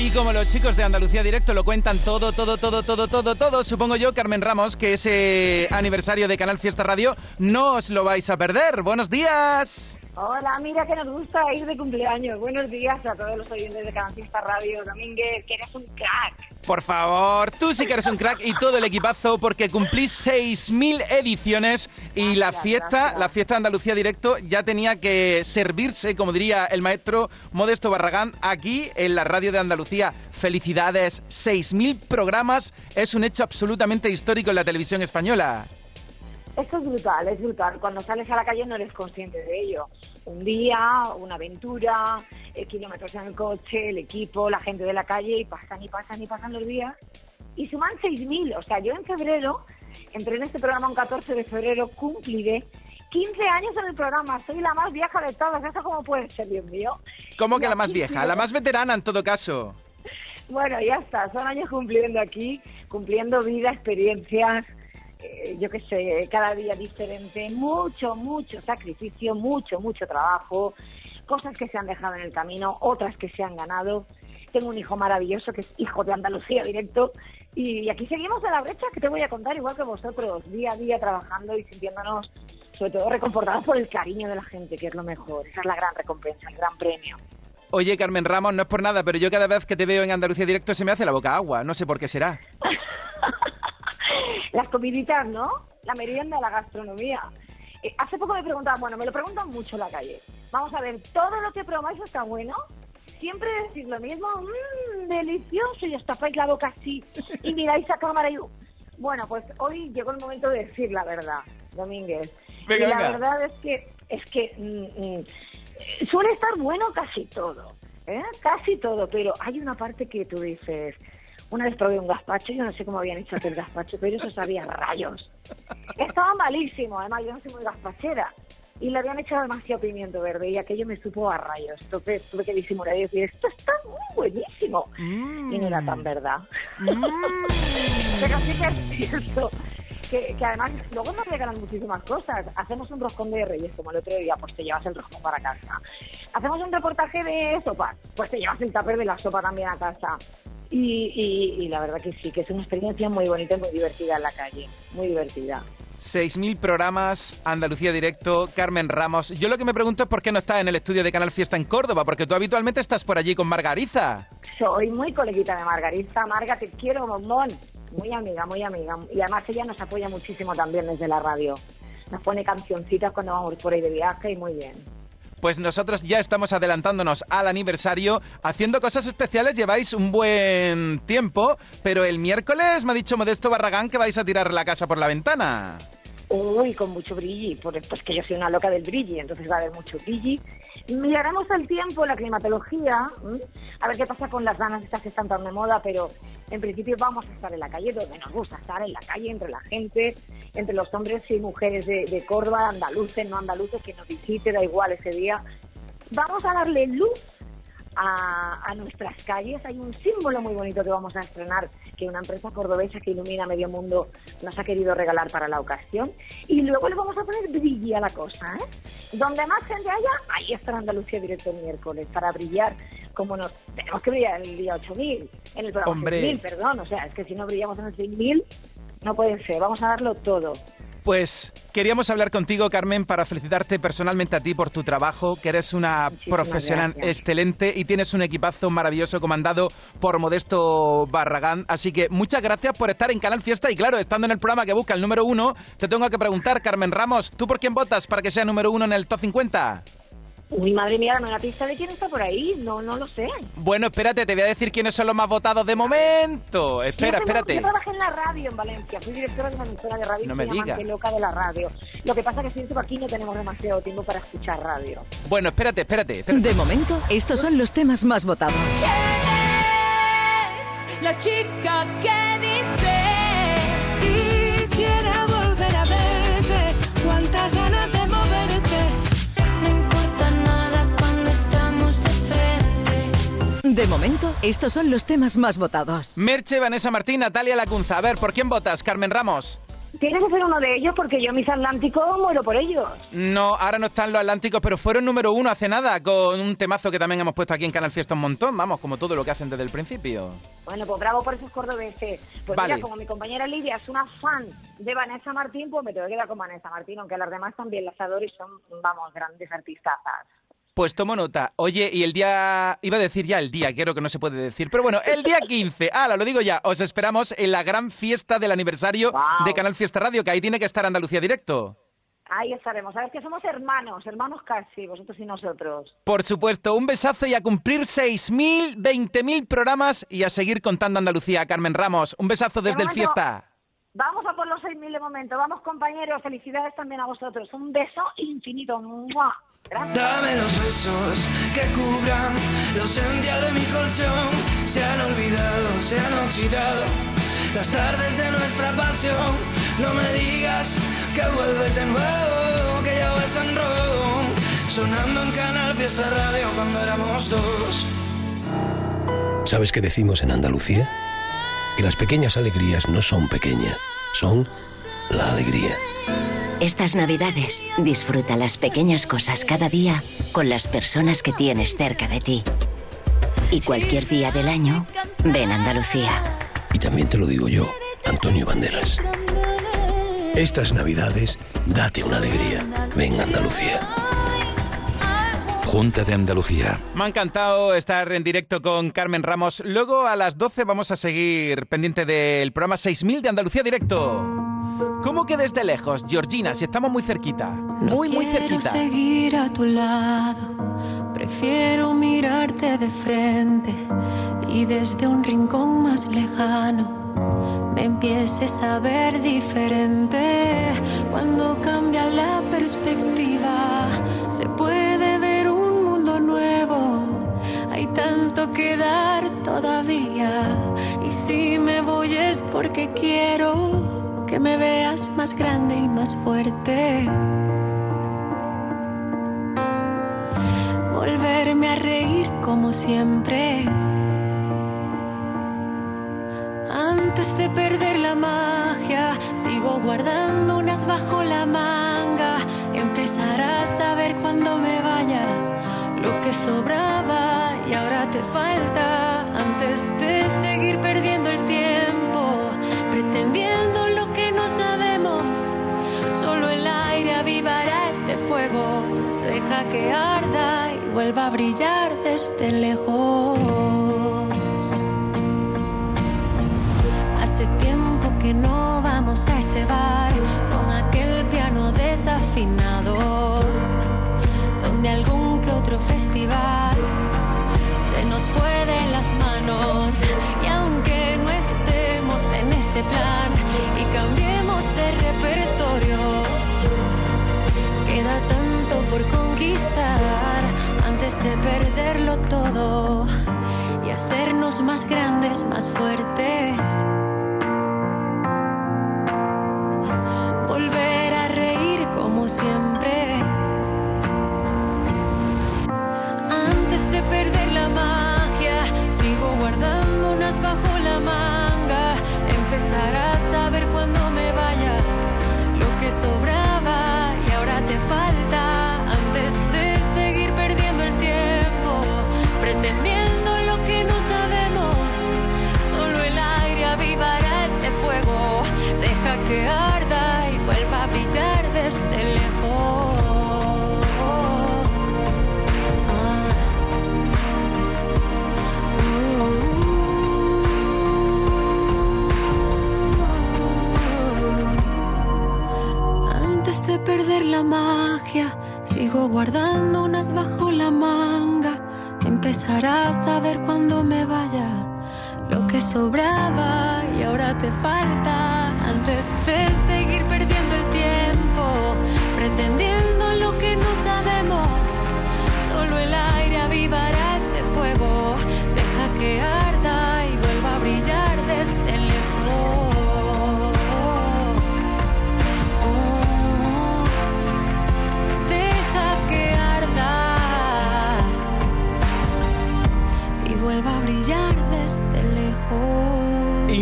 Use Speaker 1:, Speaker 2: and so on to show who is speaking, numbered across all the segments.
Speaker 1: Y como los chicos de Andalucía Directo lo cuentan todo, todo, todo, todo, todo, todo, supongo yo, Carmen Ramos, que ese aniversario de Canal Fiesta Radio no os lo vais a perder. Buenos días.
Speaker 2: Hola, mira que nos gusta ir de cumpleaños. Buenos días a todos los oyentes de Canal Fiesta Radio. Domínguez, que eres un crack.
Speaker 1: Por favor, tú sí que eres un crack y todo el equipazo porque cumplís 6.000 ediciones y la fiesta, la fiesta de Andalucía Directo ya tenía que servirse, como diría el maestro Modesto Barragán, aquí en la radio de Andalucía. Felicidades, 6.000 programas es un hecho absolutamente histórico en la televisión española.
Speaker 2: Esto es brutal, es brutal. Cuando sales a la calle no eres consciente de ello. Un día, una aventura, eh, kilómetros en el coche, el equipo, la gente de la calle, y pasan y pasan y pasan los días. Y suman 6.000. O sea, yo en febrero, entré en este programa un 14 de febrero, cumpliré 15 años en el programa. Soy la más vieja de todas. ¿Eso cómo puede ser, Dios mío?
Speaker 1: ¿Cómo que la más
Speaker 2: 15
Speaker 1: vieja? La más veterana en todo caso.
Speaker 2: Bueno, ya está, son años cumpliendo aquí, cumpliendo vida, experiencias, eh, yo qué sé, cada día diferente, mucho, mucho sacrificio, mucho, mucho trabajo, cosas que se han dejado en el camino, otras que se han ganado. Tengo un hijo maravilloso que es hijo de Andalucía directo y aquí seguimos en la brecha que te voy a contar igual que vosotros, día a día trabajando y sintiéndonos sobre todo reconfortados por el cariño de la gente, que es lo mejor. Esa es la gran recompensa, el gran premio.
Speaker 1: Oye, Carmen Ramos, no es por nada, pero yo cada vez que te veo en Andalucía Directo se me hace la boca agua. No sé por qué será.
Speaker 2: Las comiditas, ¿no? La merienda, la gastronomía. Eh, hace poco me preguntaban, bueno, me lo preguntan mucho en la calle. Vamos a ver, todo lo que probáis está bueno. Siempre decís lo mismo, mmm, delicioso, y os tapáis la boca así y miráis a cámara y... Bueno, pues hoy llegó el momento de decir la verdad, Domínguez.
Speaker 1: Venga,
Speaker 2: y la
Speaker 1: venga.
Speaker 2: verdad es que, es que mm, mm, suele estar bueno casi todo, ¿eh? Casi todo, pero hay una parte que tú dices... Una vez probé un gazpacho, yo no sé cómo habían hecho aquel gazpacho, pero eso sabía rayos. Estaba malísimo, además yo no soy muy gazpachera. Y le habían echado demasiado pimiento verde y aquello me supo a rayos. Entonces tuve que disimular y decir, esto está muy buenísimo. Y no era tan verdad. Pero sí que es cierto que, que además luego nos regalan muchísimas cosas. Hacemos un roscón de reyes, como el otro día, pues te llevas el roscón para casa. Hacemos un reportaje de sopa, pues te llevas el tupper de la sopa también a casa. Y, y- y la verdad que sí, que es una experiencia muy bonita y muy divertida en la calle. Muy divertida.
Speaker 1: 6.000 programas, Andalucía Directo, Carmen Ramos. Yo lo que me pregunto es por qué no estás en el estudio de Canal Fiesta en Córdoba, porque tú habitualmente estás por allí con Margariza.
Speaker 2: Soy muy coleguita de Margarita. Marga, te quiero, bombón. Muy amiga, muy amiga. Y además ella nos apoya muchísimo también desde la radio. Nos pone cancioncitas cuando vamos por ahí de viaje y muy bien.
Speaker 1: Pues nosotros ya estamos adelantándonos al aniversario, haciendo cosas especiales, lleváis un buen tiempo, pero el miércoles me ha dicho Modesto Barragán que vais a tirar la casa por la ventana.
Speaker 2: Uy, con mucho brilli, por- pues que yo soy una loca del brilli, entonces va a haber mucho brilli. Miraremos el tiempo, la climatología, ¿m? a ver qué pasa con las ganas estas que están tan de moda, pero en principio vamos a estar en la calle donde nos gusta estar, en la calle, entre la gente, entre los hombres y mujeres de, Córdoba, andaluces, no andaluces, que nos visite, da igual ese día. Vamos a darle luz a, a nuestras calles. Hay un símbolo muy bonito que vamos a estrenar, que una empresa cordobesa que ilumina medio mundo nos ha querido regalar para la ocasión. Y luego le vamos a poner brilli a la cosa. ¿eh? Donde más gente haya, ahí estará Andalucía directo el miércoles, para brillar como nos tenemos que brillar el día 8000, en el programa
Speaker 1: Hombre.
Speaker 2: 6000, perdón. O sea, es que si no brillamos en el 6000, no puede ser. Vamos a darlo todo.
Speaker 1: Pues queríamos hablar contigo, Carmen, para felicitarte personalmente a ti por tu trabajo, que eres una
Speaker 2: Muchísimas
Speaker 1: profesional
Speaker 2: gracias.
Speaker 1: excelente y tienes un equipazo maravilloso comandado por Modesto Barragán. Así que muchas gracias por estar en Canal Fiesta y claro, estando en el programa que busca el número uno, te tengo que preguntar, Carmen Ramos, ¿tú por quién votas para que sea número uno en el top 50?
Speaker 2: Uy, madre mía, dame una pista de quién está por ahí. No, no lo sé.
Speaker 1: Bueno, espérate, te voy a decir quiénes son los más votados de momento. Espera,
Speaker 2: yo, tengo-
Speaker 1: espérate.
Speaker 2: Yo trabajé en la radio en Valencia, fui directora de una emisora de radio
Speaker 1: No
Speaker 2: y
Speaker 1: me
Speaker 2: soy amante
Speaker 1: diga.
Speaker 2: loca de la radio. Lo que pasa es que siento que aquí no tenemos demasiado tiempo para escuchar radio.
Speaker 1: Bueno, espérate, espérate. espérate.
Speaker 3: De momento, estos son los temas más votados.
Speaker 4: La chica que dice Quisiera De
Speaker 3: momento, estos son los temas más votados.
Speaker 1: Merche, Vanessa Martín, Natalia Lacunza. A ver, ¿por quién votas, Carmen Ramos?
Speaker 2: Tienes que ser uno de ellos porque yo, mis atlánticos, muero por ellos.
Speaker 1: No, ahora no están los Atlánticos, pero fueron número uno hace nada, con un temazo que también hemos puesto aquí en Canal Fiesta un montón, vamos, como todo lo que hacen desde el principio.
Speaker 2: Bueno, pues bravo por esos cordobeses. Pues
Speaker 1: Vale.
Speaker 2: mira, como mi compañera Lidia es una fan de Vanessa Martín, pues me tengo que quedar con Vanessa Martín, aunque las demás también las adoro y son, vamos, grandes artistazas.
Speaker 1: Pues tomo nota. Oye, y el día... Iba a decir ya el día, creo que no se puede decir. Pero bueno, el día 15, ala, lo digo ya, os esperamos en la gran fiesta del aniversario de Canal Fiesta Radio, que ahí tiene que estar Andalucía Directo.
Speaker 2: Ahí estaremos. Sabes que somos hermanos, hermanos casi, vosotros y nosotros.
Speaker 1: Por supuesto, un besazo y a cumplir 6.000, 20.000 programas y a seguir contando Andalucía. Carmen Ramos, un besazo desde el Fiesta.
Speaker 2: Vamos a por los 6.000 de momento. Vamos, compañeros. Felicidades también a vosotros. Un beso infinito. ¡Mua!
Speaker 5: Dame los besos que cubran la ausencia de mi colchón. Se han olvidado, se han oxidado las tardes de nuestra pasión. No me digas que vuelves de nuevo, que ya vas en rojo. Sonando en Canal Fiesta Radio cuando éramos dos.
Speaker 6: ¿Sabes qué decimos en Andalucía? Que las pequeñas alegrías no son pequeñas, son la alegría.
Speaker 7: Estas navidades disfruta las pequeñas cosas cada día con las personas que tienes cerca de ti. Y cualquier día del año, ven a Andalucía.
Speaker 6: Y también te lo digo yo, Antonio Banderas. Estas navidades, date una alegría. Ven a Andalucía.
Speaker 8: Junta de Andalucía.
Speaker 1: Me ha encantado estar en directo con Carmen Ramos. Luego a las 12 vamos a seguir pendiente del programa 6000 de Andalucía Directo. ¿Cómo que desde lejos, Georgina? Si estamos muy cerquita. Muy, muy
Speaker 4: Quiero
Speaker 1: cerquita.
Speaker 4: seguir a tu lado, prefiero mirarte de frente y desde un rincón más lejano me empieces a ver diferente. Cuando cambia la perspectiva, se puede ver un mundo nuevo. Hay tanto que dar todavía y si me voy es porque quiero que me veas más grande y más fuerte. volverme a reír como siempre. Antes de perder la magia, sigo guardando unas bajo la manga. Empezarás a ver cuando me vaya lo que sobraba y ahora te falta. Antes de seguir perdiendo el tiempo, Que arda y vuelva a brillar desde lejos. Hace tiempo que no vamos a ese bar con aquel piano desafinado. Donde algún que otro festival se nos fue de las manos. Y aunque no estemos en ese plan y cambiemos de repertorio, queda por conquistar antes de perderlo todo y hacernos más grandes, más fuertes. Volver a reír como siempre. Antes de perder la magia, sigo guardando bajo la manga. Empezarás a ver cuando me vaya lo que sobraba que arda y vuelva a brillar desde lejos. Antes de perder la magia, sigo guardando unas bajo la manga. Empezarás a ver cuando me vaya lo que sobraba y ahora te falta antes de seguir perdiendo el tiempo, pretendiendo lo que no sabemos. Solo el aire avivará este fuego, deja que arda y vuelva a brillar desde lejos. Oh, deja que arda y vuelva a brillar desde lejos.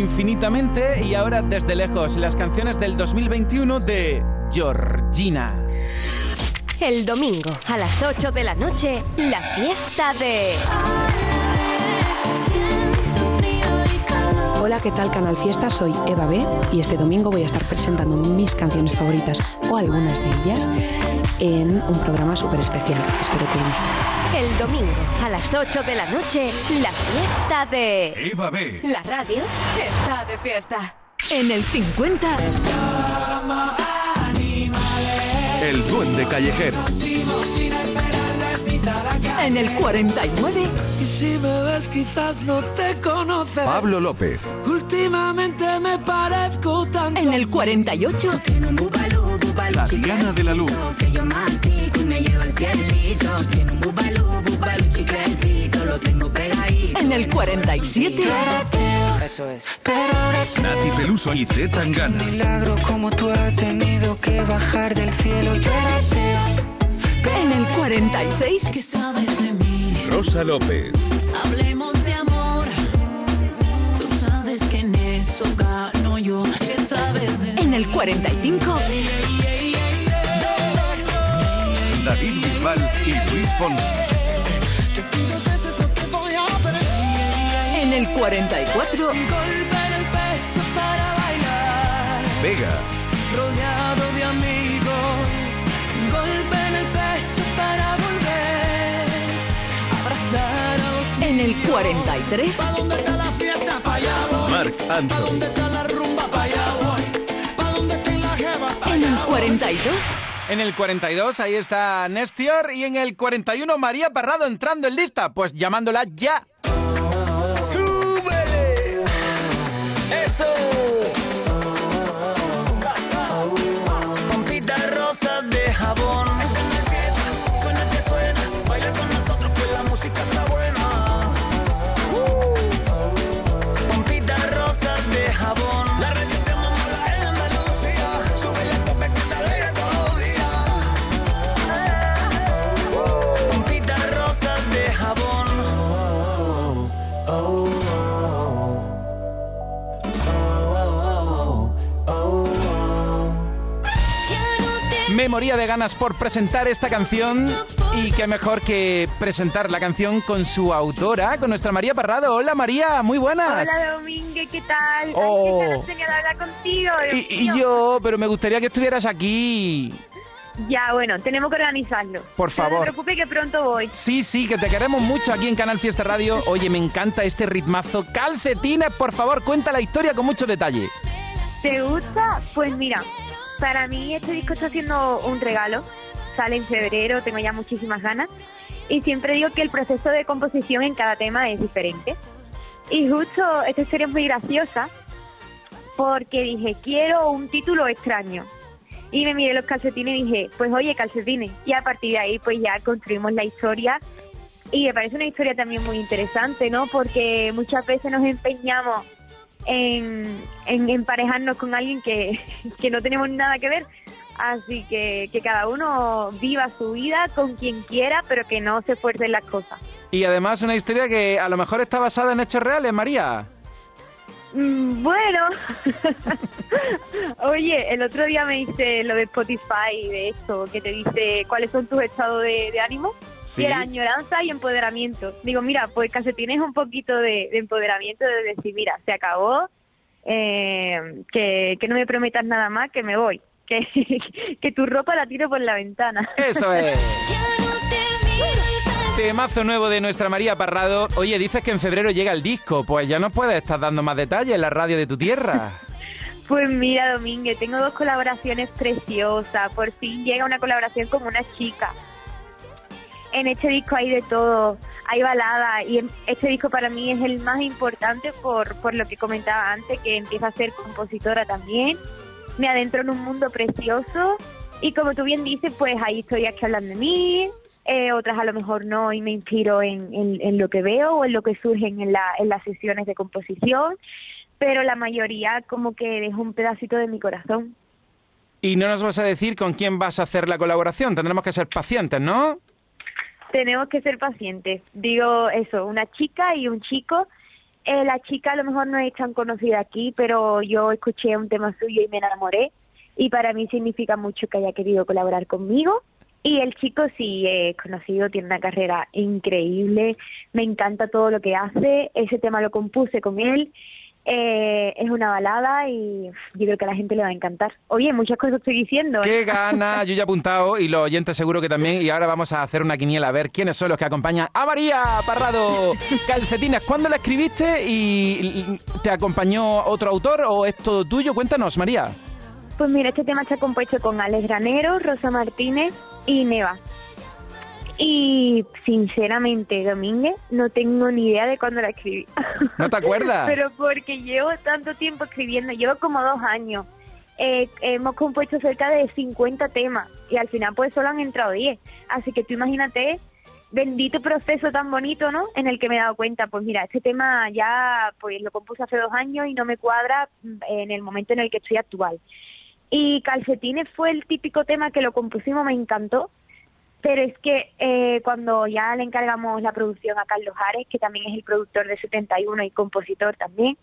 Speaker 1: Infinitamente y ahora desde lejos las canciones del 2021 de Georgina.
Speaker 9: El domingo a las 8 de la noche, la fiesta de...
Speaker 10: Hola, ¿qué tal Canal Fiesta? Soy Eva B y este domingo voy a estar presentando mis canciones favoritas o algunas de ellas en un programa súper especial. Espero que.
Speaker 9: El domingo a las 8 de la noche, la fiesta de...
Speaker 8: Eva B.
Speaker 9: La radio está de fiesta.
Speaker 3: En el 50,
Speaker 8: El duende callejero.
Speaker 3: en el 49,
Speaker 5: Y si me ves quizás no te conoces.
Speaker 8: Pablo López.
Speaker 5: Últimamente me parezco tanto.
Speaker 3: en el 48,
Speaker 8: La Diana de la Luz.
Speaker 11: que yo me lleva al cielito. Tiene un lo tengo pegadito.
Speaker 3: en el 47,
Speaker 5: Eso es. Pero ahora
Speaker 8: Nati Peluso y Z Tangana.
Speaker 5: milagro como tú has tenido que bajar del cielo. Yo era ateo.
Speaker 3: en el 46,
Speaker 11: ¿Qué sabes de mí?
Speaker 8: Rosa López.
Speaker 11: Hablemos de amor. Tú sabes que en eso gano yo. ¿Qué sabes de mí?
Speaker 3: en el 45,
Speaker 8: David Bisbal y Luis Fonsi.
Speaker 3: El 44,
Speaker 5: Golpe en el pecho para bailar.
Speaker 8: Vega.
Speaker 5: rodeado de amigos. Golpe en el pecho para volver. Abrazar a los
Speaker 3: en el 43,
Speaker 5: ¿Pa' dónde está la fiesta? Pa' allá voy.
Speaker 8: Marc
Speaker 5: ¿Pa'
Speaker 8: Anthony.
Speaker 5: dónde está la rumba? Pa' allá voy. ¿Pa' dónde está la jeva?
Speaker 3: En el
Speaker 5: allá voy.
Speaker 3: 42,
Speaker 1: En el 42 ahí está Nestior y en el 41 María Parrado entrando en lista, pues llamándola ya.
Speaker 5: ¡Eso!
Speaker 1: Moría de ganas por presentar esta canción y qué mejor que presentar la canción con su autora, con nuestra María Parrado. Hola María, muy buenas.
Speaker 12: Hola Domínguez, ¿qué tal?
Speaker 1: Oh.
Speaker 12: Ay, qué de hablar contigo.
Speaker 1: Y, y yo, pero me gustaría que estuvieras aquí.
Speaker 12: Ya, bueno, tenemos que organizarlo.
Speaker 1: Por
Speaker 12: No
Speaker 1: favor.
Speaker 12: te preocupes que pronto voy.
Speaker 1: Sí, sí, que te queremos mucho aquí en Canal Fiesta Radio. Oye, me encanta este ritmazo. Calcetines, por favor, cuenta la historia con mucho detalle.
Speaker 12: ¿Te gusta? Pues mira, para mí este disco está siendo un regalo. Sale en febrero, tengo ya muchísimas ganas. Y siempre digo que el proceso de composición en cada tema es diferente. Y justo esta historia es muy graciosa porque dije, quiero un título extraño. Y me miré los calcetines y dije, pues oye, calcetines. Y a partir de ahí, pues ya construimos la historia. Y me parece una historia también muy interesante, ¿no? Porque muchas veces nos empeñamos en, en emparejarnos con alguien que, que no tenemos nada que ver. Así que que cada uno viva su vida con quien quiera, pero que no se fuercen las cosas.
Speaker 1: Y además una historia que a lo mejor está basada en hechos reales, María.
Speaker 12: Mm, Bueno, oye, el otro día me hice lo de Spotify, de esto, que te dice cuáles son tus estados de, de ánimo.
Speaker 1: Sí.
Speaker 12: Y era añoranza y empoderamiento. Digo, mira, pues calcetines un poquito de, de empoderamiento, de decir, mira, se acabó, eh, que, que no me prometas nada más, que me voy. que, que tu ropa la tiro por la ventana.
Speaker 1: Eso es. Temazo nuevo de nuestra María Parrado. Oye, dices que en febrero llega el disco. Pues ya nos puedes estar dando más detalles en la radio de tu tierra.
Speaker 12: Pues mira, Domínguez, tengo dos colaboraciones preciosas. Por fin llega una colaboración con una chica. En este disco hay de todo, hay balada y este disco para mí es el más importante por, por lo que comentaba antes, que empieza a ser compositora también. Me adentro en un mundo precioso y como tú bien dices, pues hay historias que hablan de mí, eh, otras a lo mejor no y me inspiro en, en- en lo que veo o en lo que surgen en, la, en las sesiones de composición, pero la mayoría como que dejo un pedacito de mi corazón.
Speaker 1: Y no nos vas a decir con quién vas a hacer la colaboración. Tendremos que ser pacientes, ¿no?
Speaker 12: tenemos que ser pacientes. Digo eso, una chica y un chico. Eh, la chica a lo mejor no es tan conocida aquí, pero yo escuché un tema suyo y me enamoré. Y para mí significa mucho que haya querido colaborar conmigo. Y el chico sí es conocido, tiene una carrera increíble, me encanta todo lo que hace. Ese tema lo compuse con él. Eh, es una balada y yo creo que a la gente le va a encantar. Oye, muchas cosas estoy diciendo. ¿eh?
Speaker 1: ¡Qué gana! Yo ya he apuntado y los oyentes seguro que también. Y ahora vamos a hacer una quiniela a ver quiénes son los que acompañan a María Parrado. Calcetines, ¿cuándo la escribiste y te acompañó otro autor o es todo tuyo? Cuéntanos, María.
Speaker 12: Pues mira, este tema está compuesto con Alex Granero, Rosa Martínez y Neva. Y sinceramente, Domínguez, no tengo ni idea de cuándo la escribí.
Speaker 1: ¿No te acuerdas?
Speaker 12: Pero porque llevo tanto tiempo escribiendo, llevo como dos años. Eh, hemos compuesto cerca de 50 temas y al final pues solo han entrado 10. Así que tú imagínate, bendito proceso tan bonito, ¿no? En el que me he dado cuenta, pues mira, este tema ya pues lo compuse hace dos años y no me cuadra mm, en el momento en el que estoy actual. Y Calcetines fue el típico tema que lo compusimos, me encantó, pero es que eh, cuando ya le encargamos la producción a Carlos Ares, que también es el productor de 71 y compositor también,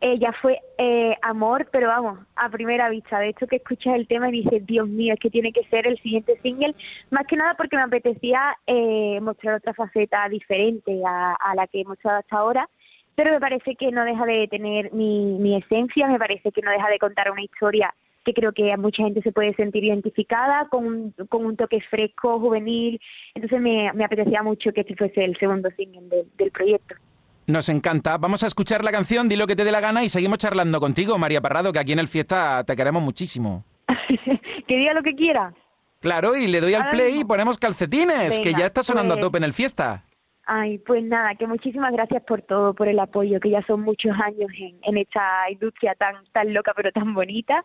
Speaker 12: eh, ya fue eh, amor, pero vamos, a primera vista. De hecho, que escuchas el tema y dices, Dios mío, es que tiene que ser el siguiente single, más que nada porque me apetecía eh, mostrar otra faceta diferente a, a la que he mostrado hasta ahora, pero me parece que no deja de tener mi, mi esencia, me parece que no deja de contar una historia que creo que a mucha gente se puede sentir identificada con un, con un toque fresco, juvenil. Entonces me, me apetecía mucho que este fuese el segundo single del- del proyecto.
Speaker 1: Nos encanta. Vamos a escuchar la canción, di lo que te dé la gana y seguimos charlando contigo, María Parrado, que aquí en el Fiesta te queremos muchísimo.
Speaker 12: que diga lo que quiera.
Speaker 1: Claro, y le doy al play y ponemos calcetines, que ya está sonando a
Speaker 12: pues-
Speaker 1: tope en el Fiesta.
Speaker 12: Ay, pues nada, que muchísimas gracias por todo, por el apoyo, que ya son muchos años en, en esta industria tan, tan loca pero tan bonita.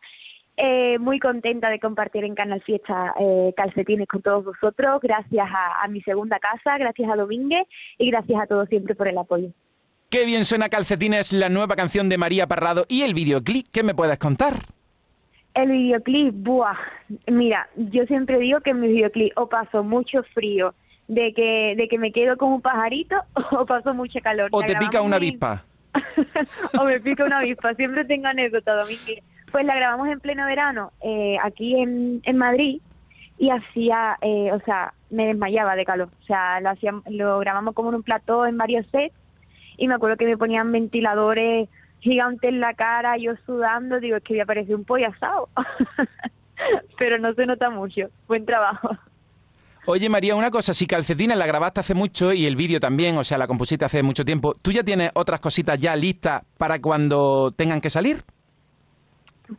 Speaker 12: Eh, muy contenta de compartir en Canal Fiesta eh, calcetines con todos vosotros, gracias a, a mi segunda casa, gracias a Domínguez y gracias a todos siempre por el apoyo.
Speaker 1: Qué bien suena Calcetines, la nueva canción de María Parrado y el videoclip. ¿Qué me puedes contar?
Speaker 12: El videoclip, buah, mira, yo siempre digo que en mi videoclip o paso mucho frío, de que, de que me quedo como un pajarito, o paso mucha calor.
Speaker 1: ¿O te pica una avispa?
Speaker 12: o me pica una avispa, siempre tengo anécdota, Domínguez. Pues la grabamos en pleno verano, eh, aquí en, en Madrid, y hacía, eh, o sea, me desmayaba de calor. O sea, lo, hacíamos, lo grabamos como en un plató en varios sets, y me acuerdo que me ponían ventiladores gigantes en la cara, yo sudando, digo, es que voy a parecer un pollo asado. Pero no se nota mucho, buen trabajo.
Speaker 1: Oye María, una cosa, si Calcetines la grabaste hace mucho y el vídeo también, o sea, la compusiste hace mucho tiempo, ¿tú ya tienes otras cositas ya listas para cuando tengan que salir?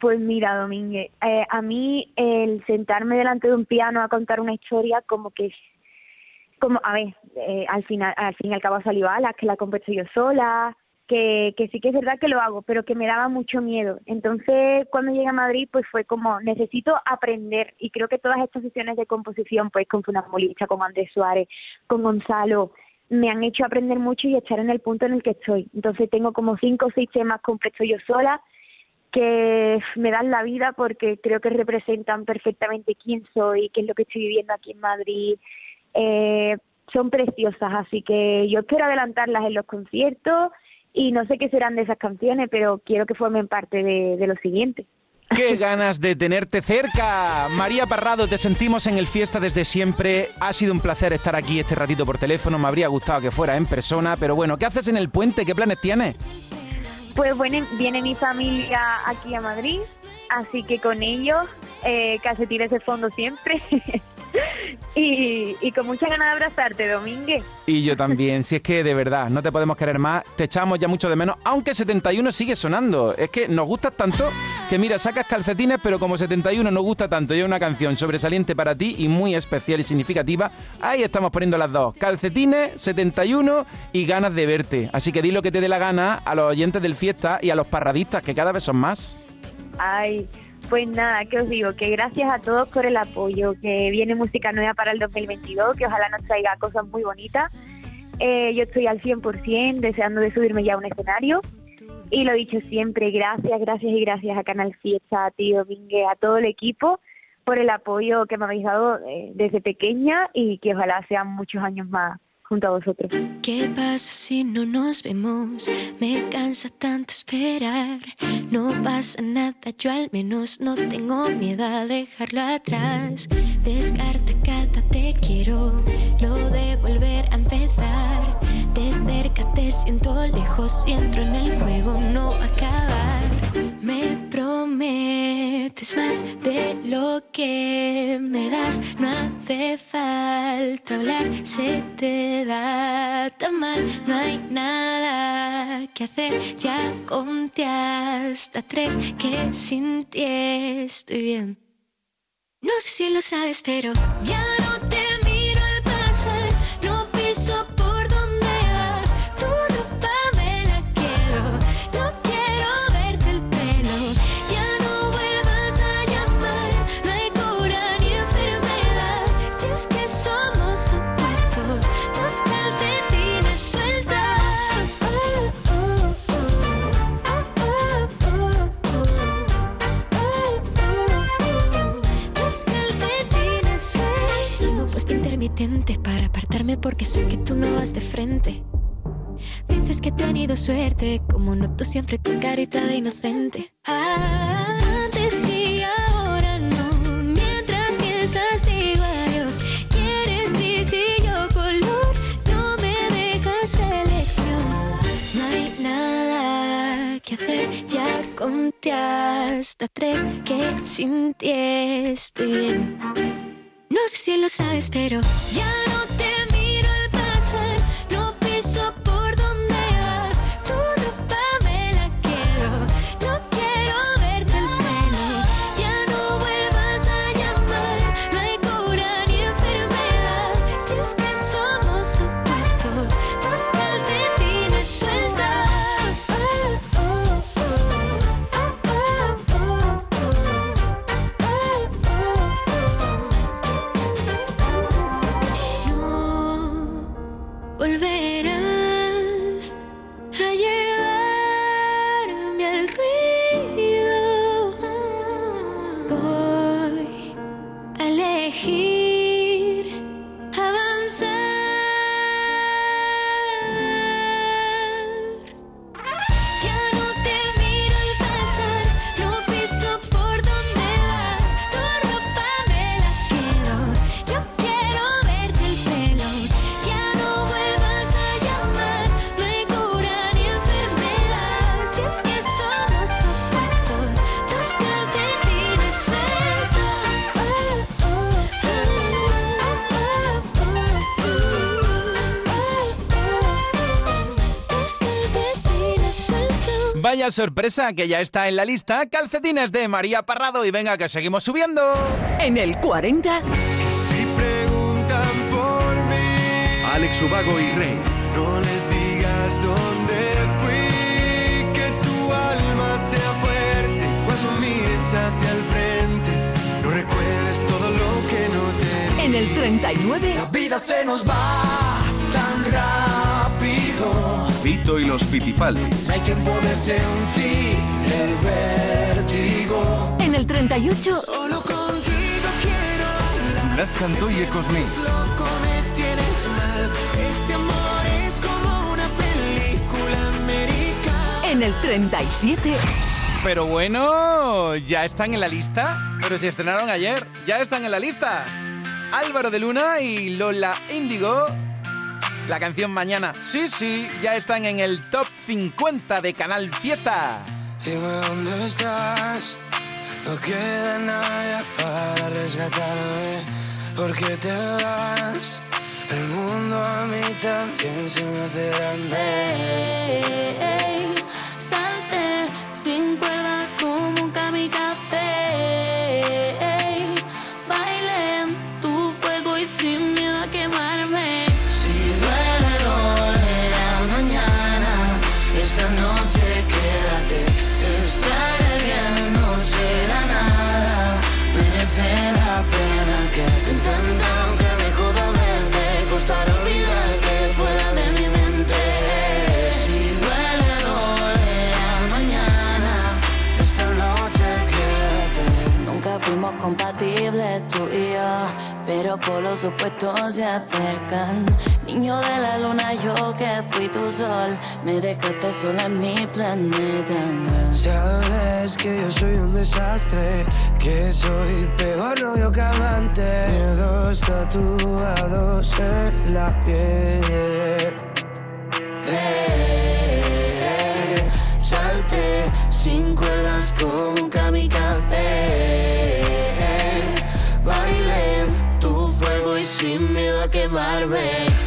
Speaker 12: Pues mira, Domínguez, eh, a mí el sentarme delante de un piano a contar una historia como que como, a ver, eh, al final, al fin y al cabo ha salido alas, que la compuesto yo sola, que, que sí que es verdad que lo hago, pero que me daba mucho miedo. Entonces, cuando llegué a Madrid, pues fue como, necesito aprender, y creo que todas estas sesiones de composición, pues con Funambulista, con Andrés Suárez, con Gonzalo, me han hecho aprender mucho y estar en el punto en el que estoy. Entonces tengo como cinco o seis temas compuestos yo sola, que me dan la vida porque creo que representan perfectamente quién soy, qué es lo que estoy viviendo aquí en Madrid. Eh, son preciosas, así que yo espero adelantarlas en los conciertos y no sé qué serán de esas canciones, pero quiero que formen parte de, de lo siguiente.
Speaker 1: ¡Qué ganas de tenerte cerca! María Parrado, te sentimos en el fiesta desde siempre. Ha sido un placer estar aquí este ratito por teléfono. Me habría gustado que fuera en persona, pero bueno, ¿qué haces en el puente? ¿Qué planes tienes?
Speaker 12: Pues bueno, viene mi familia aquí a Madrid, así que con ellos, eh, calcetines de fondo siempre. y, y con mucha ganas de abrazarte, Domínguez.
Speaker 1: Y yo también, si es que de verdad, no te podemos querer más, te echamos ya mucho de menos, aunque 71 sigue sonando. Es que nos gusta tanto que mira, sacas calcetines, pero como 71 nos gusta tanto y es una canción sobresaliente para ti y muy especial y significativa, ahí estamos poniendo las dos, calcetines, 71 y ganas de verte. Así que di lo que te dé la gana a los oyentes del fiesta y a los parradistas, que cada vez son más.
Speaker 12: Ay, pues nada, que os digo, que gracias a todos por el apoyo, que viene música nueva para el 2022, que ojalá nos traiga cosas muy bonitas. Eh, yo estoy al 100% deseando de subirme ya a un escenario. Y lo dicho siempre, gracias, gracias y gracias a Canal Fiesta, a ti Domínguez, a todo el equipo por el apoyo que me habéis dado eh, desde pequeña y que ojalá sean muchos años más junto.
Speaker 4: ¿Qué pasa si no nos vemos? Me cansa tanto esperar. No pasa nada, yo al menos no tengo miedo a dejarlo atrás. Descarta cada te quiero, lo de volver a empezar. De cerca te siento lejos y entro en el juego, no acabar. Me prometes más de lo que me das. No hace falta hablar, se te da tan mal. No hay nada que hacer. Ya conté hasta tres que sin ti estoy bien. No sé si lo sabes, pero ya no para apartarme porque sé que tú no vas de frente. Dices que he tenido suerte, como noto siempre con carita de inocente. Antes y ahora no, mientras piensas digo adiós. Quieres gris y yo color, no me dejas elección. No hay nada que hacer, ya conté hasta tres que sin ti estoy bien. No sé si lo sabes, pero ya no
Speaker 1: sorpresa que ya está en la lista, calcetines de María Parrado y venga que seguimos subiendo.
Speaker 3: En el 40,
Speaker 5: Si preguntan por mí,
Speaker 8: Alex Ubago y Rey.
Speaker 5: no les digas dónde fui, que tu alma sea fuerte cuando mires hacia el frente. No recuerdes todo lo que no te
Speaker 3: en el 39,
Speaker 5: La vida se nos va tan rápido.
Speaker 8: Fito y los Fitipaldis.
Speaker 5: No hay quien puede sentir el vértigo.
Speaker 3: en el 38,
Speaker 5: Solo contigo quiero hablar.
Speaker 8: Blas Cantó y.
Speaker 5: Loco me tienes mal. Este amor es como una película americana.
Speaker 3: en el 37,
Speaker 1: Pero bueno, ya están en la lista. Pero se estrenaron ayer, ya están en la lista. Álvaro de Luna y Lola Índigo. La canción Mañana, sí, sí, ya están en el top 50 de Canal Fiesta.
Speaker 11: Dime dónde estás. No queda nadie para rescatarme. ¿Por qué te vas? El mundo a mí también se me hace grande.
Speaker 13: Por los opuestos se acercan. Niño de la luna, yo que fui tu sol, me dejaste sola en mi planeta.
Speaker 11: Sabes que yo soy un desastre, que soy peor novio que amante. Dos tatuados en la piel. Eh, salte sin cuerdas con un kamikaze. Sin miedo a quemarme.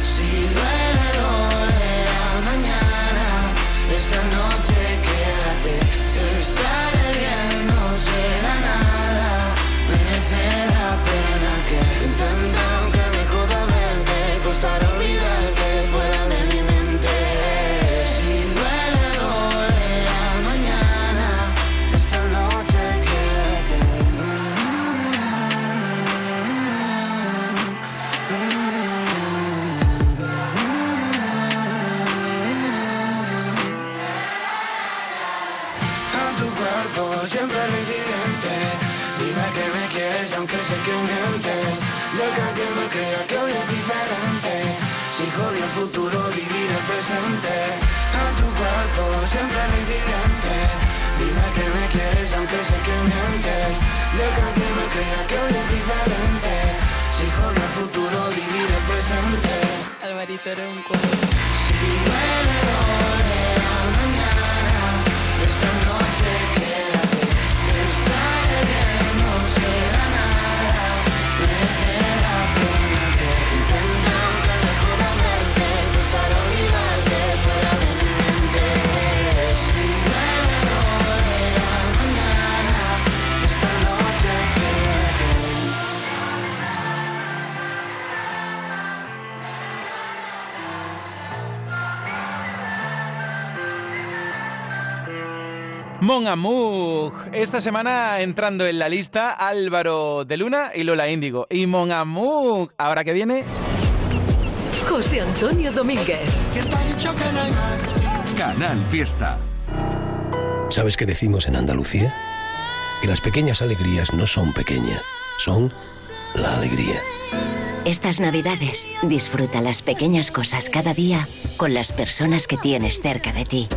Speaker 11: Esta
Speaker 1: semana entrando en la lista Álvaro de Luna y Lola Índigo. Y Mon Amour, ahora que viene.
Speaker 3: José Antonio Domínguez.
Speaker 8: Canal Fiesta.
Speaker 6: ¿Sabes qué decimos en Andalucía? Que las pequeñas alegrías no son pequeñas, son la alegría.
Speaker 7: Estas navidades disfruta las pequeñas cosas cada día con las personas que tienes cerca de ti.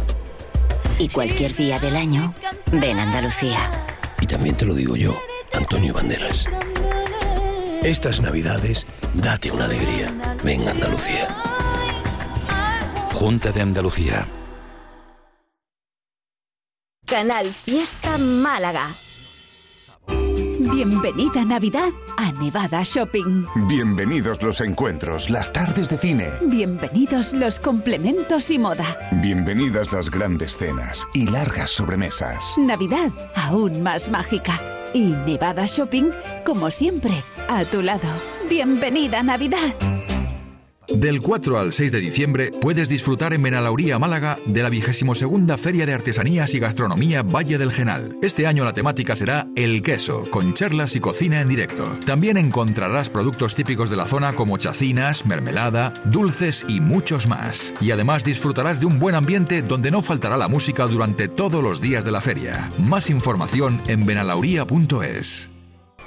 Speaker 7: Y cualquier día del año, ven Andalucía.
Speaker 6: Y también te lo digo yo, Antonio Banderas. Estas navidades, date una alegría. Ven Andalucía.
Speaker 8: Junta de Andalucía.
Speaker 14: Canal Fiesta Málaga. Bienvenida Navidad a Nevada Shopping.
Speaker 15: Bienvenidos los encuentros, las tardes de cine.
Speaker 14: Bienvenidos los complementos y moda.
Speaker 15: Bienvenidas las grandes cenas y largas sobremesas.
Speaker 14: Navidad aún más mágica. Y Nevada Shopping, como siempre, a tu lado. Bienvenida Navidad.
Speaker 16: Del 4 al 6 de diciembre puedes disfrutar en Benalauría, Málaga, de la 22 Feria de Artesanías y Gastronomía Valle del Genal. Este año la temática será el queso, con charlas y cocina en directo. También encontrarás productos típicos de la zona como chacinas, mermelada, dulces y muchos más. Y además disfrutarás de un buen ambiente donde no faltará la música durante todos los días de la feria. Más información en benalauría.es.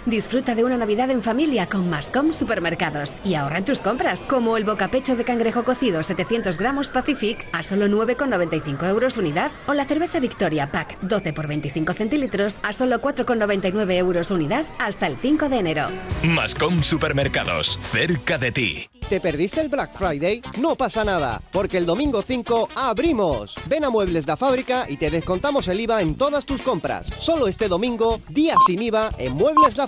Speaker 17: Disfruta de una Navidad en familia con Mascom Supermercados y ahorra en tus compras, como el bocapecho de cangrejo cocido 700 gramos Pacific a solo 9,95 euros unidad o la cerveza Victoria Pack 12 por 25 centilitros a solo 4,99 euros unidad hasta el 5 de enero.
Speaker 18: Mascom Supermercados, cerca de ti.
Speaker 19: ¿Te perdiste el Black Friday? No pasa nada, porque el domingo 5 abrimos. Ven a Muebles La Fábrica y te descontamos el IVA en todas tus compras. Solo este domingo, día sin IVA en Muebles La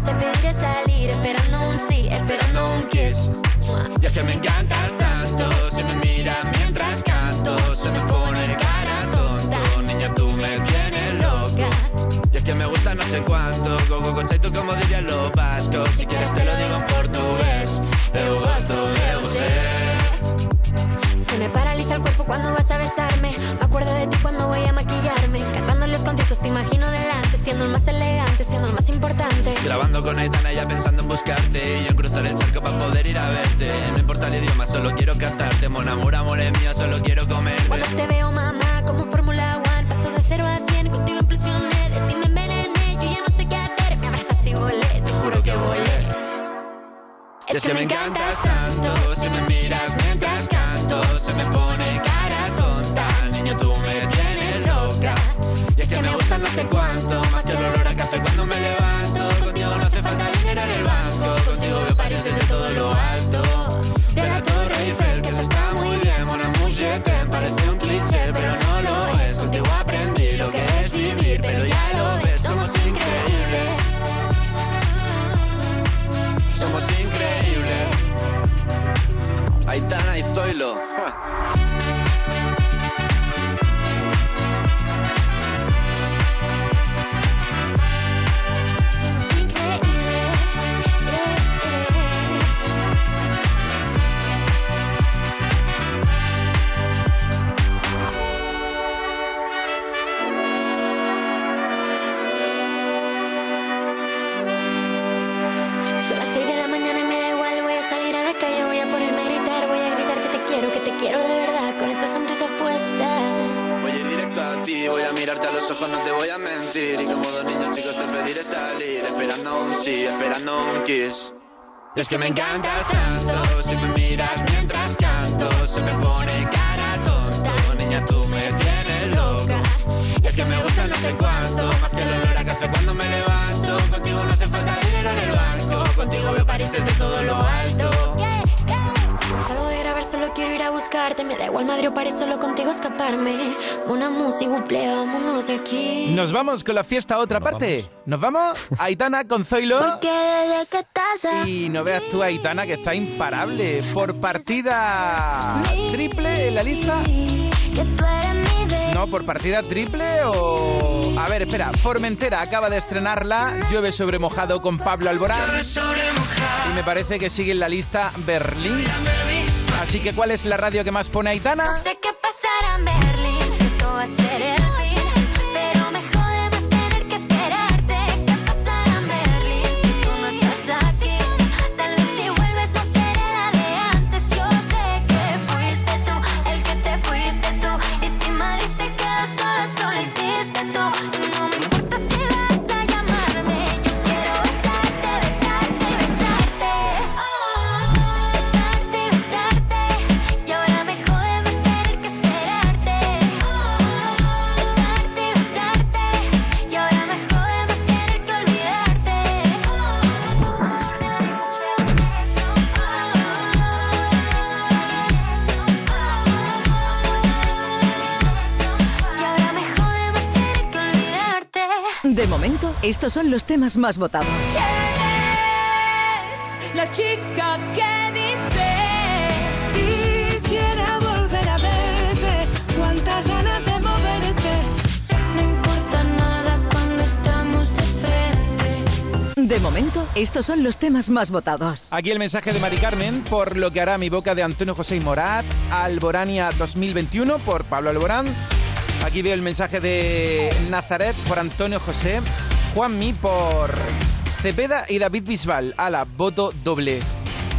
Speaker 20: chicos te pediré salir, esperando un sí, esperando un kiss.
Speaker 13: Y es que me encantas tanto, si me miras mientras canto, se me pone cara tonta. Niña, tú me tienes loca. Y es que me gusta no sé cuánto, go go tú como dirían los vascos. Si quieres te lo digo en portugués, eu gosto de você.
Speaker 20: Se me paraliza el cuerpo cuando vas a besarme. Me acuerdo de ti cuando voy el más elegante, siendo el más importante.
Speaker 13: Grabando con Aitana ya pensando en buscarte. Y yo en cruzar el charco para poder ir a verte. No importa el idioma, solo quiero cantarte. Mon amor, amor es mío, solo quiero comerte.
Speaker 20: Cuando te veo, mamá, como Fórmula One, paso de cero a cien, contigo impresioné, de ti me envenené, yo ya no sé qué hacer, me abrazaste y volé, te juro que volé.
Speaker 13: Y es que me encantas tanto. Si me miras mientras canto Se me pone cara tonta. Niño, tú me tienes loca. Y es que me gusta no sé cuánto café cuando me levanto. Contigo no hace falta dinero en el banco. Contigo veo París desde todo lo alto. De la Torre Eiffel, que eso está muy bien. Mon amour, je t'aime, parece un cliché Pero no lo es, contigo aprendí Lo que es vivir, pero ya lo ves. Somos increíbles. Somos increíbles. Aitana y Zoilo kiss. Es que me encantas tanto, si me miras mientras canto, se me pone cara tonta. Niña, tú me tienes loca. Es que me gusta no sé cuánto, más que el olor a café cuando me levanto. Contigo no hace falta dinero en el banco, contigo veo París desde todo lo alto.
Speaker 20: Buscarte, me da igual Madrid o solo contigo escaparme. Una música, buple, vámonos de aquí.
Speaker 1: Nos vamos con la fiesta a otra parte. ¿Nos vamos? Aitana con Zoilo. Y no veas tú, Aitana, que está imparable. Por partida triple en la lista. No, por partida triple o... A ver, espera. Formentera acaba de estrenarla. Llueve sobre mojado con Pablo Alborán. Y me parece que sigue en la lista Berlín. Así que, ¿cuál es la radio que más pone Aitana?
Speaker 20: No sé qué pasará en Berlín, si esto va a ser el fin.
Speaker 21: Estos son los temas más votados.
Speaker 4: De
Speaker 3: De momento, estos son los temas más votados.
Speaker 1: Aquí el mensaje de Mari Carmen por lo que hará mi boca de Antonio José y Morat, Alborania 2021 por Pablo Alborán. Aquí veo el mensaje de Nazaret por Antonio José. Juanmi por Cepeda y David Bisbal. A la voto doble.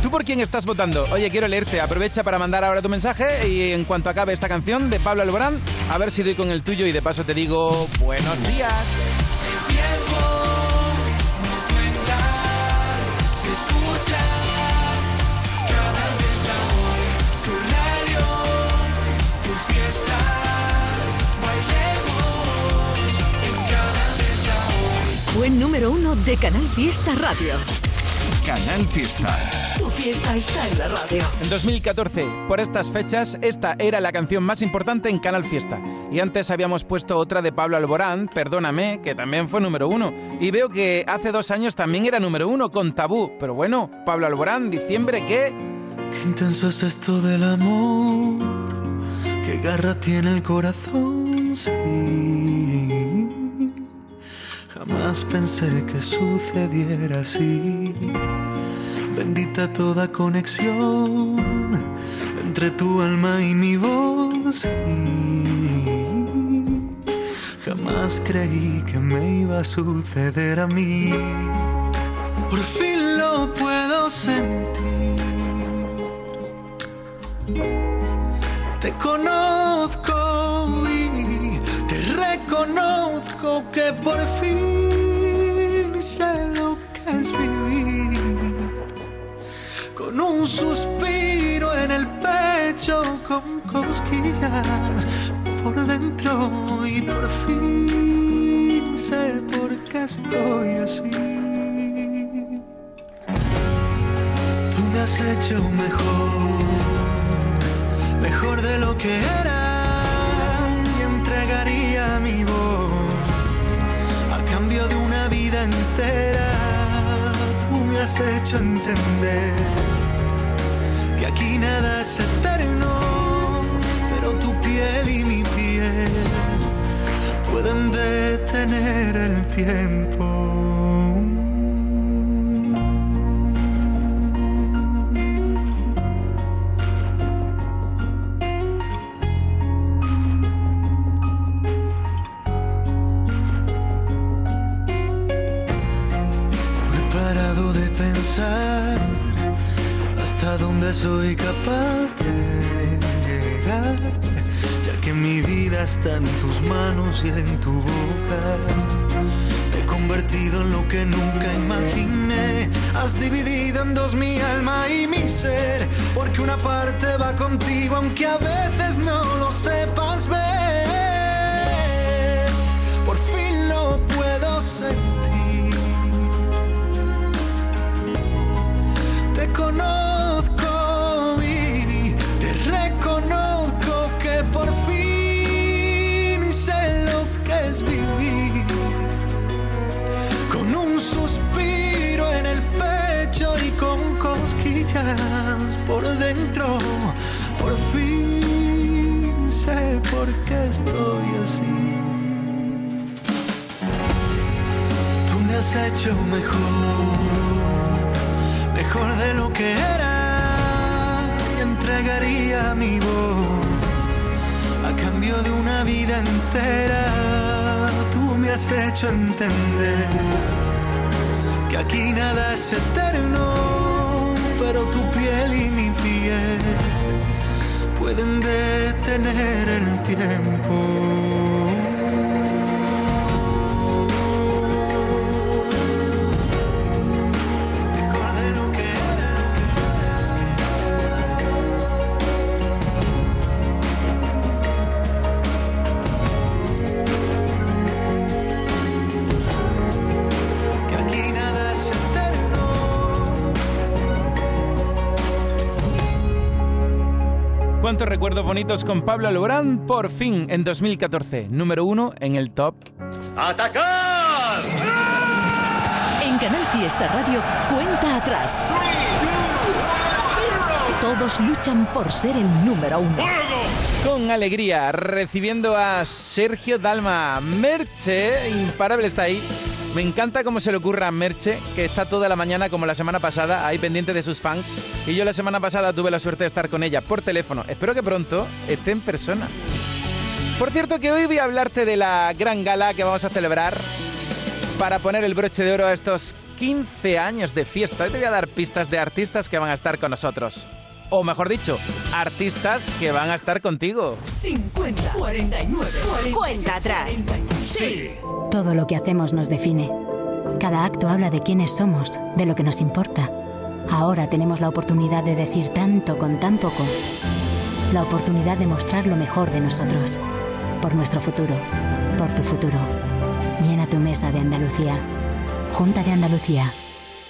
Speaker 1: ¿Tú por quién estás votando? Oye, quiero leerte. Aprovecha para mandar ahora tu mensaje y en cuanto acabe esta canción de Pablo Alborán, a ver si doy con el tuyo y de paso te digo buenos días.
Speaker 3: Número uno de Canal Fiesta Radio.
Speaker 8: Canal Fiesta.
Speaker 22: Tu fiesta está en la radio.
Speaker 1: En 2014, por estas fechas, esta era la canción más importante en Canal Fiesta. Y antes habíamos puesto otra de Pablo Alborán, Perdóname, que también fue número uno. Y veo que hace dos años también era número uno con Tabú. Pero bueno, Pablo Alborán, diciembre, ¿qué?
Speaker 23: Qué intenso es esto del amor, qué garra tiene el corazón, sí. Jamás pensé que sucediera así. Bendita toda conexión entre tu alma y mi voz. sí. Jamás creí que me iba a suceder a mí. Por fin lo puedo sentir. Te conozco y reconozco que por fin sé lo que es vivir. Con un suspiro en el pecho, con cosquillas por dentro y por fin sé por qué estoy así. Tú me has hecho mejor, mejor de lo que era y entregaría mi voz a cambio de una vida entera. Tú me has hecho entender que aquí nada es eterno, pero tu piel y mi piel pueden detener el tiempo. Dónde soy capaz de llegar, ya que mi vida está en tus manos y en tu boca. Me he convertido en lo que nunca imaginé. Has dividido en dos mi alma y mi ser, porque una parte va contigo, aunque a veces no lo sepas ver. Por dentro. Por fin sé por qué estoy así. Tú me has hecho mejor mejor de lo que era y entregaría mi voz a cambio de una vida entera. Tú me has hecho entender que aquí nada es eterno, tu piel y mi piel pueden detener el tiempo.
Speaker 1: ¿Cuántos recuerdos bonitos con Pablo Alborán? Por fin, en 2014, número uno en el top.
Speaker 24: ¡Atacar!
Speaker 3: En Canal Fiesta Radio, cuenta atrás. Todos luchan por ser el número uno.
Speaker 1: Con alegría, recibiendo a Sergio Dalma. Merche, imparable está ahí. Me encanta cómo se le ocurre a Merche, que está toda la mañana, como la semana pasada, ahí pendiente de sus fans. Y yo la semana pasada tuve la suerte de estar con ella por teléfono. Espero que pronto esté en persona. Por cierto, que hoy voy a hablarte de la gran gala que vamos a celebrar para poner el broche de oro a estos 15 años de fiesta. Hoy te voy a dar pistas de artistas que van a estar con nosotros. O mejor dicho, artistas que van a estar contigo.
Speaker 3: 50, 49,
Speaker 9: Cuenta atrás.
Speaker 3: Sí.
Speaker 14: Todo lo que hacemos nos define. Cada acto habla de quiénes somos, de lo que nos importa. Ahora tenemos la oportunidad de decir tanto con tan poco. La oportunidad de mostrar lo mejor de nosotros. Por nuestro futuro. Por tu futuro. Llena tu mesa de Andalucía. Junta de Andalucía.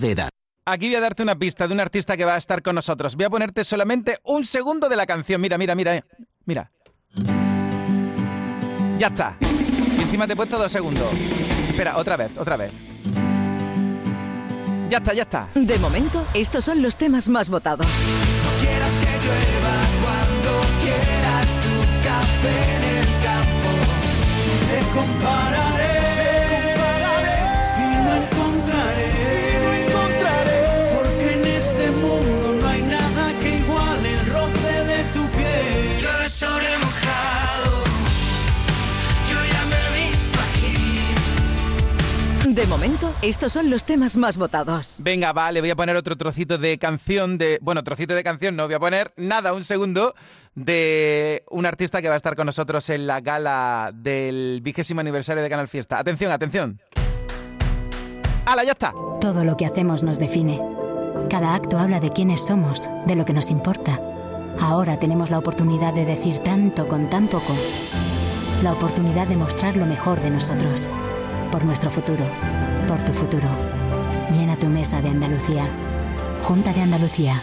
Speaker 25: de edad.
Speaker 1: Aquí voy a darte una pista de un artista que va a estar con nosotros. Voy a ponerte solamente un segundo de la canción. Mira, mira, mira. eh. Mira. Ya está. Y encima te he puesto dos segundos. Espera, otra vez, otra vez. Ya está, ya está.
Speaker 3: De momento, estos son los temas más votados.
Speaker 5: quieras que llueva cuando quieras tu café en el campo. Te De
Speaker 3: momento, estos son los temas más votados.
Speaker 1: Venga, vale, voy a poner otro trocito de canción de... Bueno, trocito de canción no, voy a poner nada, un segundo, de un artista que va a estar con nosotros en la gala del vigésimo aniversario de Canal Fiesta. Atención, atención. ¡Hala, ya está!
Speaker 14: Todo lo que hacemos nos define. Cada acto habla de quiénes somos, de lo que nos importa. Ahora tenemos la oportunidad de decir tanto con tan poco. La oportunidad de mostrar lo mejor de nosotros. Por nuestro futuro. Por tu futuro. Llena tu mesa de Andalucía. Junta de Andalucía.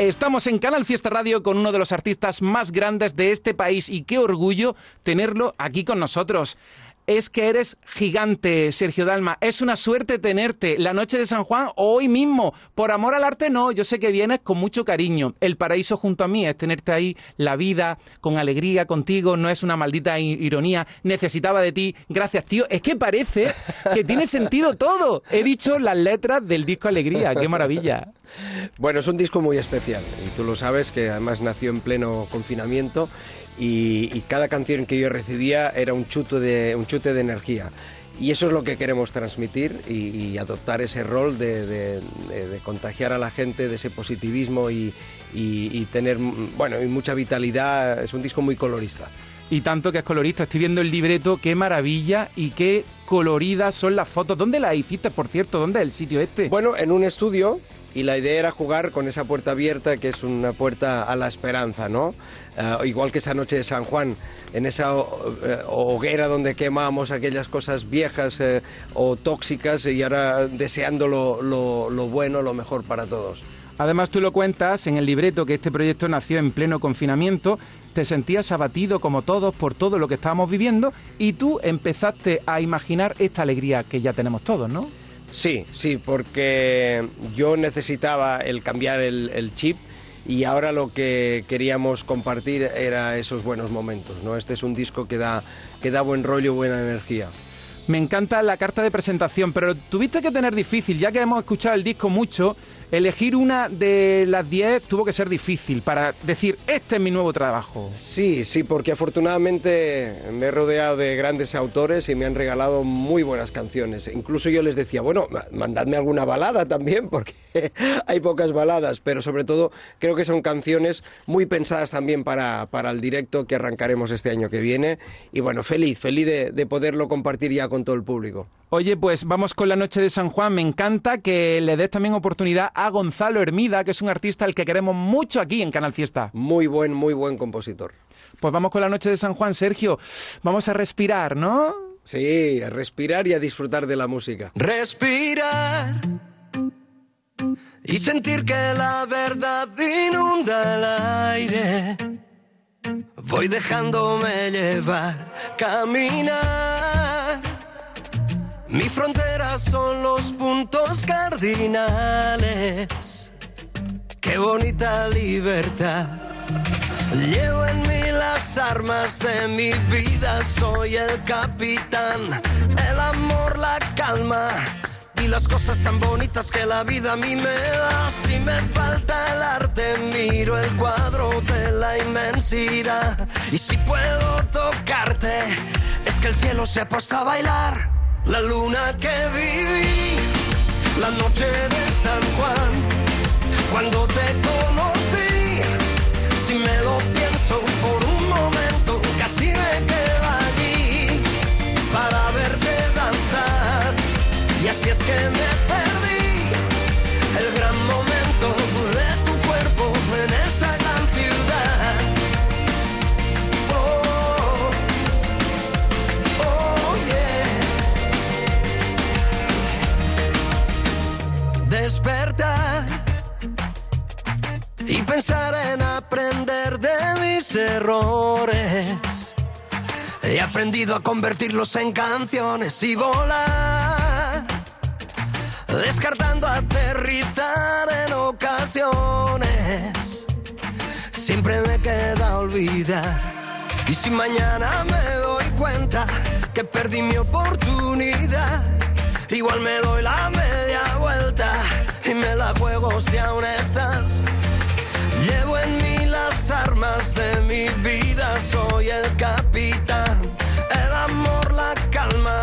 Speaker 1: Estamos en Canal Fiesta Radio con uno de los artistas más grandes de este país y qué orgullo tenerlo aquí con nosotros. Es que eres gigante, Sergio Dalma. Es una suerte tenerte la noche de San Juan hoy mismo. Por amor al arte no, yo sé que vienes con mucho cariño. El paraíso junto a mí es tenerte ahí, la vida, con alegría contigo, no es una maldita ironía. Necesitaba de ti. Gracias, tío. Es que parece que tiene sentido todo. He dicho las letras del disco Alegría. Qué maravilla.
Speaker 26: Bueno, es un disco muy especial y tú lo sabes que además nació en pleno confinamiento y, y cada canción que yo recibía era un chute de, un chute de energía. Y eso es lo que queremos transmitir y, y adoptar ese rol de, de- de- de contagiar a la gente de ese positivismo y, y- y tener bueno, y mucha vitalidad. Es un disco muy colorista.
Speaker 1: Y tanto que es colorista. Estoy viendo el libreto, qué maravilla y qué coloridas son las fotos. ¿Dónde las hiciste, por cierto? ¿Dónde es el sitio este?
Speaker 26: Bueno, en un estudio y la idea era jugar con esa puerta abierta que es una puerta a la esperanza, ¿no? Eh, igual que esa noche de San Juan, en esa eh, hoguera donde quemábamos aquellas cosas viejas eh, o tóxicas y ahora deseando lo, lo- lo bueno, lo mejor para todos.
Speaker 1: Además, tú lo cuentas en el libreto que este proyecto nació en pleno confinamiento, te sentías abatido como todos por todo lo que estábamos viviendo y tú empezaste a imaginar esta alegría que ya tenemos todos, ¿no?
Speaker 26: Sí, sí, porque yo necesitaba el cambiar el, el chip y ahora lo que queríamos compartir era esos buenos momentos, ¿no? Este es un disco que da, que da buen rollo, buena energía.
Speaker 1: Me encanta la carta de presentación, pero tuviste que tener difícil, ya que hemos escuchado el disco mucho, elegir una de las 10 tuvo que ser difícil para decir, este es mi nuevo trabajo.
Speaker 26: Sí, sí, porque afortunadamente me he rodeado de grandes autores y me han regalado muy buenas canciones. Incluso yo les decía, bueno, ma- mandadme alguna balada también, porque hay pocas baladas, pero sobre todo creo que son canciones muy pensadas también para, para el directo que arrancaremos este año que viene. Y bueno, feliz, feliz de poderlo compartir ya con todo el público.
Speaker 1: Oye, pues vamos con la noche de San Juan. Me encanta que le des también oportunidad a Gonzalo Hermida, que es un artista al que queremos mucho aquí en Canal Fiesta.
Speaker 26: Muy buen, muy buen compositor.
Speaker 1: Pues vamos con la noche de San Juan, Sergio. Vamos a respirar, ¿no?
Speaker 26: Sí, a respirar y a disfrutar de la música.
Speaker 5: Respirar y sentir que la verdad inunda el aire. Voy dejándome llevar, caminar. Mi frontera son los puntos cardinales. Qué bonita libertad. Llevo en mí las armas de mi vida, soy el capitán, el amor, la calma y las cosas tan bonitas que la vida a mí me da. Si me falta el arte, miro el cuadro de la inmensidad. Y si puedo tocarte, es que el cielo se ha puesto a bailar. La luna que viví, la noche de San Juan, cuando te conocí. Si me lo pienso por un momento, casi me quedo allí para verte danzar. Y así es que me Despertar y pensar en aprender de mis errores. He aprendido a convertirlos en canciones y volar, descartando aterrizar en ocasiones. Siempre me queda olvidar. Y si mañana me doy cuenta que perdí mi oportunidad, igual me doy la media vuelta y me la juego si aún estás. Llevo en mí las armas de mi vida, soy el capitán, el amor, la calma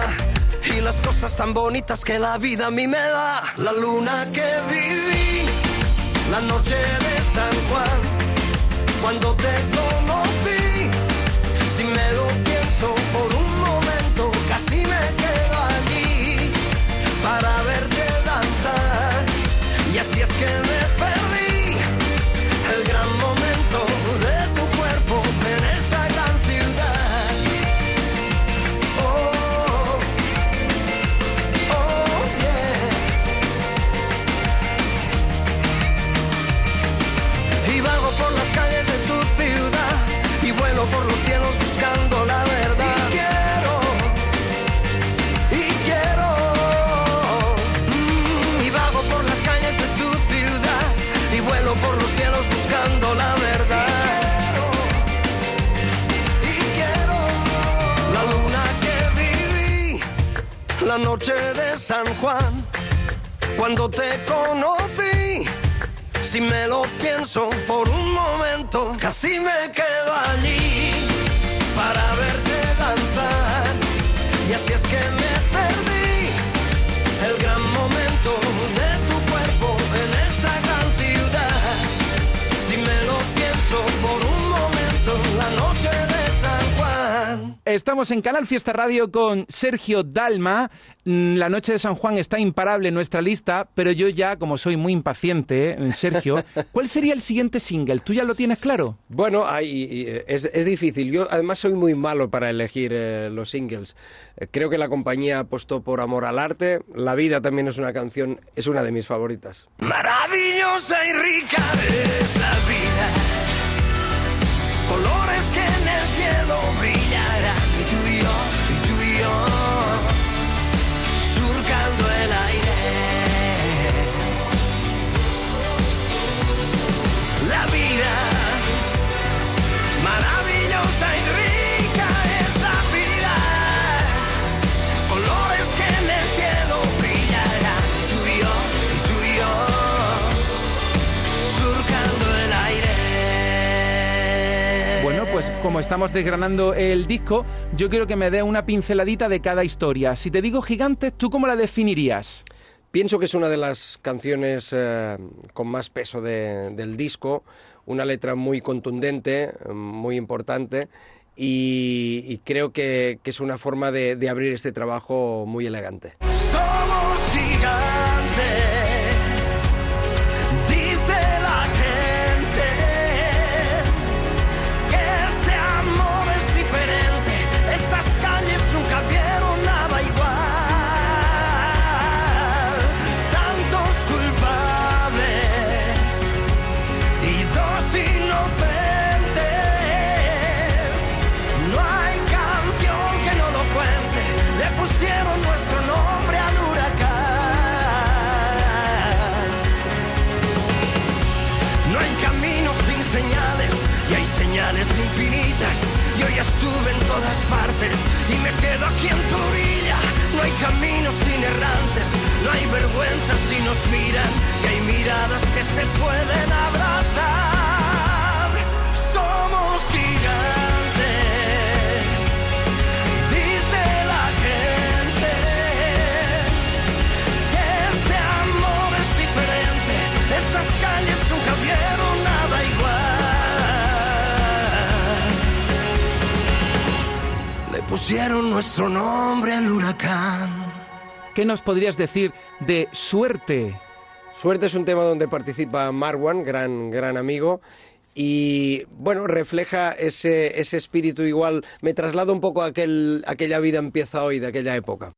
Speaker 5: y las cosas tan bonitas que la vida a mí me da. La luna que viví, la noche de San Juan, cuando te conocí, así es que San Juan, cuando te conocí. Si me lo pienso por un momento, casi me quedo allí para verte danzar. Y así es que me
Speaker 1: Estamos en Canal Fiesta Radio con Sergio Dalma. Mm, La noche de San Juan está imparable en nuestra lista, pero yo ya, como soy muy impaciente, eh, Sergio, ¿cuál sería el siguiente single? ¿Tú ya lo tienes claro?
Speaker 26: Bueno, hay- eh, es, es difícil. Yo además soy muy malo para elegir eh, los singles. Eh, creo que la compañía apostó por amor al arte. La vida también es una canción, es una de mis favoritas.
Speaker 5: Maravillosa y rica es la vida. Colores que en el cielo brillarán.
Speaker 1: Como estamos desgranando el disco, yo quiero que me dé una pinceladita de cada historia. Si te digo Gigantes, ¿tú cómo la definirías?
Speaker 26: Pienso que es una de las canciones eh, con más peso de- del disco, una letra muy contundente, muy importante y, y creo que, que es una forma de, de abrir este trabajo muy elegante.
Speaker 5: Somos infinitas. Yo ya estuve en todas partes y me quedo aquí en tu orilla. No hay caminos sin errantes, no hay vergüenza si nos miran. Y hay miradas que se pueden abrazar. Somos pusieron nuestro nombre al huracán.
Speaker 1: ¿Qué nos podrías decir de Suerte?
Speaker 26: Suerte es un tema donde participa Marwan, gran, gran amigo. Y bueno, refleja ese, ese espíritu igual. Me traslado un poco a aquel, aquella vida empieza hoy, de aquella época.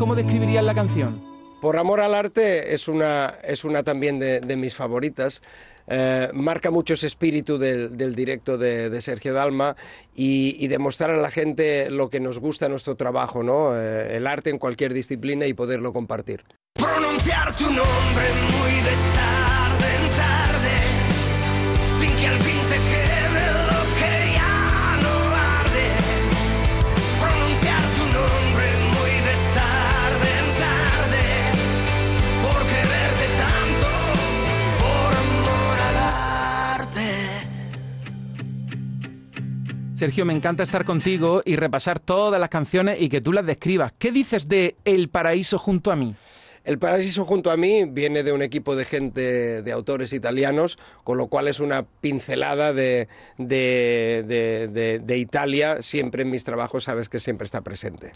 Speaker 1: ¿Cómo describirías la canción?
Speaker 26: Por amor al arte es una, es una también de, de mis favoritas. Eh, marca mucho ese espíritu del, del directo de, de Sergio Dalma y, y demostrar a la gente lo que nos gusta nuestro trabajo, ¿no? Eh, el arte en cualquier disciplina y poderlo compartir.
Speaker 5: pronunciar tu nombre muy de
Speaker 1: Sergio, me encanta estar contigo y repasar todas las canciones y que tú las describas. ¿Qué dices de El paraíso junto a mí?
Speaker 26: El Paraíso junto a mí viene de un equipo de gente, de autores italianos, con lo cual es una pincelada de, de, de- Italia. Siempre en mis trabajos sabes que siempre está presente.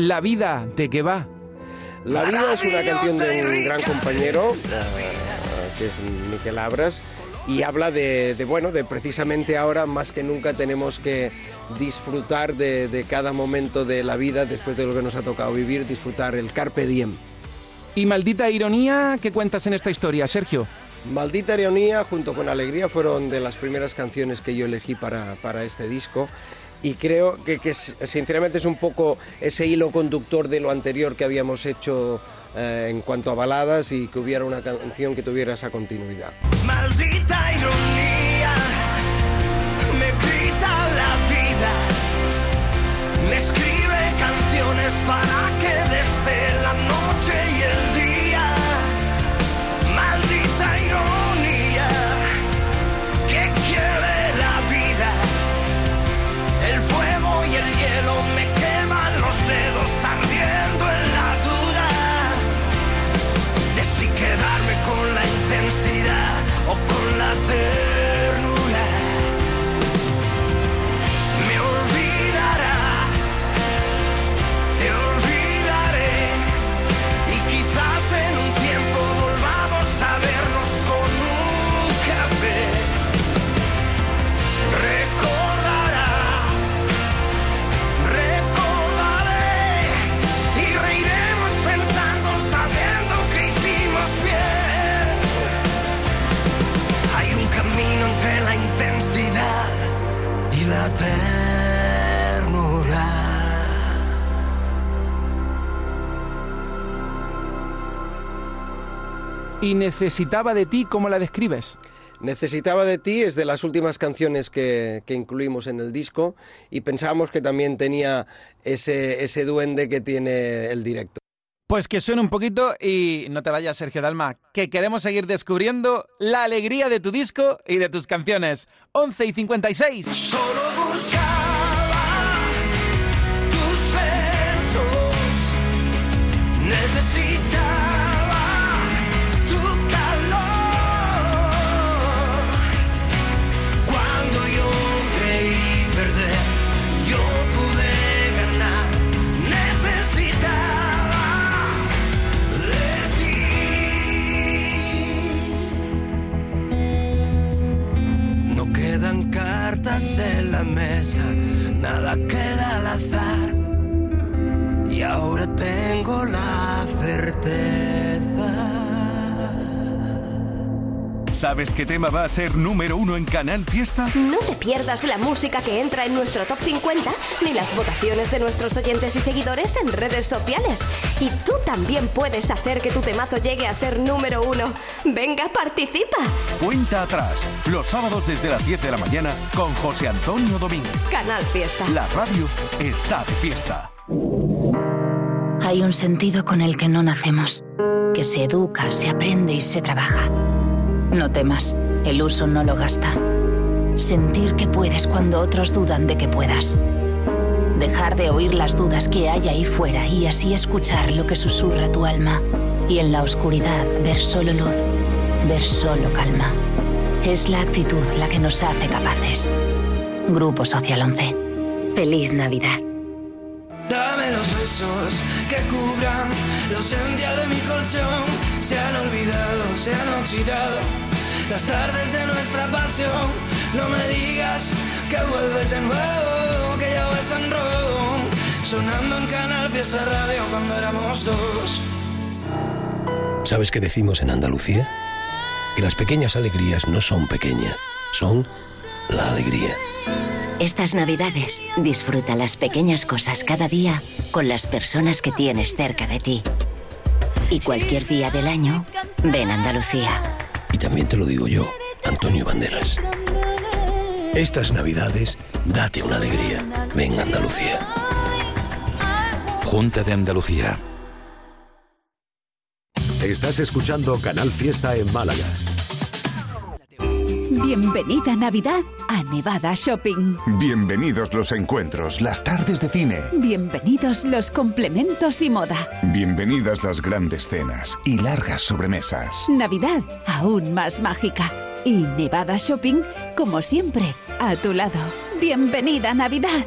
Speaker 5: La
Speaker 1: vida, ¿de qué va?
Speaker 26: La vida es una canción de un gran compañero, eh, que es Miquel Abras, y habla de, de, bueno, de precisamente ahora más que nunca tenemos que disfrutar de, de cada momento de la vida después de lo que nos ha tocado vivir, disfrutar el carpe diem.
Speaker 1: Y maldita ironía, ¿qué cuentas en esta historia, Sergio?
Speaker 26: Maldita ironía junto con Alegría fueron de las primeras canciones que yo elegí para, para este disco y creo que, que sinceramente es un poco ese hilo conductor de lo anterior que habíamos hecho eh, en cuanto a baladas y que hubiera una canción que tuviera esa continuidad.
Speaker 5: Maldita ironía, me grita la vida, me escribe canciones
Speaker 1: Y necesitaba de ti, ¿cómo la describes?
Speaker 26: Necesitaba de ti es de las últimas canciones que, que incluimos en el disco y pensábamos que también tenía ese, ese duende que tiene el directo.
Speaker 1: Pues que suene un poquito y no te vayas, Sergio Dalma, que queremos seguir descubriendo la alegría de tu disco y de tus canciones. 11 y 56.
Speaker 5: Solo buscaba tus
Speaker 8: ¿Sabes qué tema va a ser número uno en Canal Fiesta?
Speaker 9: No te pierdas la música que entra en nuestro top 50 ni las votaciones de nuestros oyentes y seguidores en redes sociales. Y tú también puedes hacer que tu temazo llegue a ser número uno. Venga, participa.
Speaker 8: Cuenta atrás, los sábados desde las 10 de la mañana con José Antonio Domínguez.
Speaker 9: Canal Fiesta.
Speaker 8: La radio está de fiesta.
Speaker 14: Hay un sentido con el que no nacemos, que se educa, se aprende y se trabaja. No temas, el uso no lo gasta. Sentir que puedes cuando otros dudan de que puedas. Dejar de oír las dudas que hay ahí fuera y así escuchar lo que susurra tu alma. Y en la oscuridad ver solo luz, ver solo calma. Es la actitud la que nos hace capaces. Grupo Social 11. Feliz Navidad.
Speaker 5: Dame los besos que cubran la ausencia de mi colchón. Se han olvidado, se han oxidado las tardes de nuestra pasión. No me digas que vuelves de nuevo, que ya vas en rodo. Sonando en Canal Fiesta Radio cuando éramos dos.
Speaker 6: ¿Sabes qué decimos en Andalucía? Que las pequeñas alegrías no son pequeñas, son la alegría.
Speaker 7: Estas navidades disfruta las pequeñas cosas cada día con las personas que tienes cerca de ti. Y cualquier día del año, ven a Andalucía.
Speaker 6: Y también te lo digo yo, Antonio Banderas. Estas navidades, date una alegría. Ven a Andalucía.
Speaker 27: Junta de Andalucía.
Speaker 28: Estás escuchando Canal Fiesta en Málaga.
Speaker 3: Bienvenida Navidad a Nevada Shopping.
Speaker 15: Bienvenidos los encuentros, las tardes de cine.
Speaker 3: Bienvenidos los complementos y moda.
Speaker 15: Bienvenidas las grandes cenas y largas sobremesas.
Speaker 3: Navidad aún más mágica. Y Nevada Shopping, como siempre, a tu lado. Bienvenida Navidad.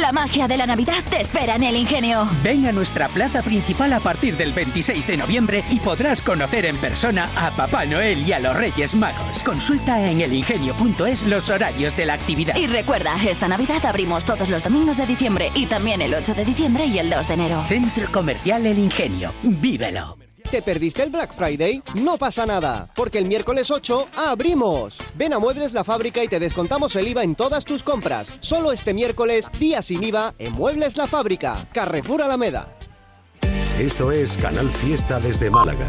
Speaker 29: La magia de la Navidad te espera en el ingenio.
Speaker 30: Ven a nuestra plaza principal a partir del 26 de noviembre y podrás conocer en persona a Papá Noel y a los Reyes Magos. Consulta en elingenio.es los horarios de la actividad.
Speaker 29: Y recuerda, esta Navidad abrimos todos los domingos de diciembre y también el 8 de diciembre y el 2 de enero.
Speaker 30: Centro Comercial El Ingenio. Vívelo.
Speaker 19: ¿Te perdiste el Black Friday? No pasa nada, porque el miércoles 8 abrimos. Ven a Muebles La Fábrica y te descontamos el IVA en todas tus compras. Solo este miércoles, día sin IVA, en Muebles La Fábrica, Carrefour Alameda.
Speaker 28: Esto es Canal Fiesta desde Málaga.